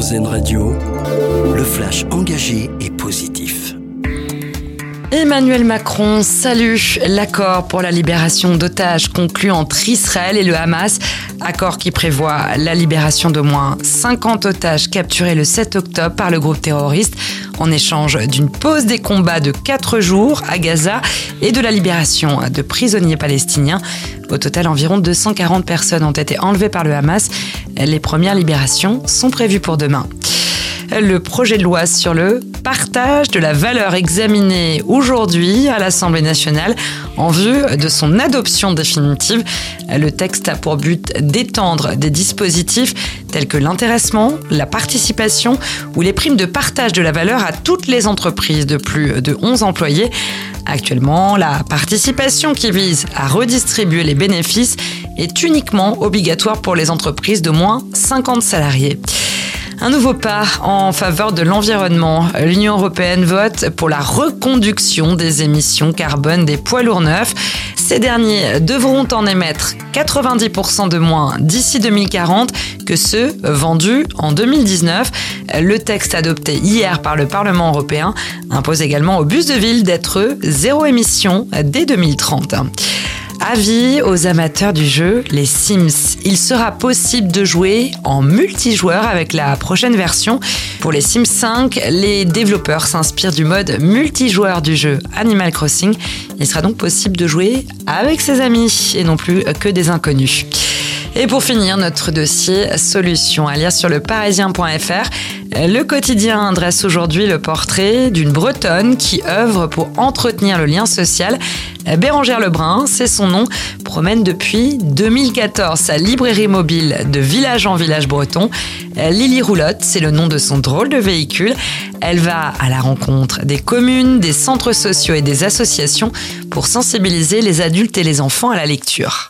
Radio, le flash engagé et positif. Emmanuel Macron salue l'accord pour la libération d'otages conclu entre Israël et le Hamas, accord qui prévoit la libération d'au moins 50 otages capturés le 7 octobre par le groupe terroriste en échange d'une pause des combats de 4 jours à Gaza et de la libération de prisonniers palestiniens. Au total, environ 240 personnes ont été enlevées par le Hamas. Les premières libérations sont prévues pour demain. Le projet de loi sur le partage de la valeur examiné aujourd'hui à l'Assemblée nationale en vue de son adoption définitive. Le texte a pour but d'étendre des dispositifs tels que l'intéressement, la participation ou les primes de partage de la valeur à toutes les entreprises de plus de 11 employés. Actuellement, la participation qui vise à redistribuer les bénéfices est uniquement obligatoire pour les entreprises de moins 50 salariés. Un nouveau pas en faveur de l'environnement. L'Union européenne vote pour la reconduction des émissions carbone des poids lourds neufs. Ces derniers devront en émettre 90% de moins d'ici 2040 que ceux vendus en 2019. Le texte adopté hier par le Parlement européen impose également aux bus de ville d'être zéro émission dès 2030. Avis aux amateurs du jeu Les Sims. Il sera possible de jouer en multijoueur avec la prochaine version. Pour les Sims 5, les développeurs s'inspirent du mode multijoueur du jeu Animal Crossing. Il sera donc possible de jouer avec ses amis et non plus que des inconnus. Et pour finir, notre dossier solution à lire sur le parisien.fr. Le quotidien dresse aujourd'hui le portrait d'une Bretonne qui œuvre pour entretenir le lien social. Bérangère Lebrun, c'est son nom, promène depuis 2014 sa librairie mobile de village en village breton. Lily Roulotte, c'est le nom de son drôle de véhicule. Elle va à la rencontre des communes, des centres sociaux et des associations pour sensibiliser les adultes et les enfants à la lecture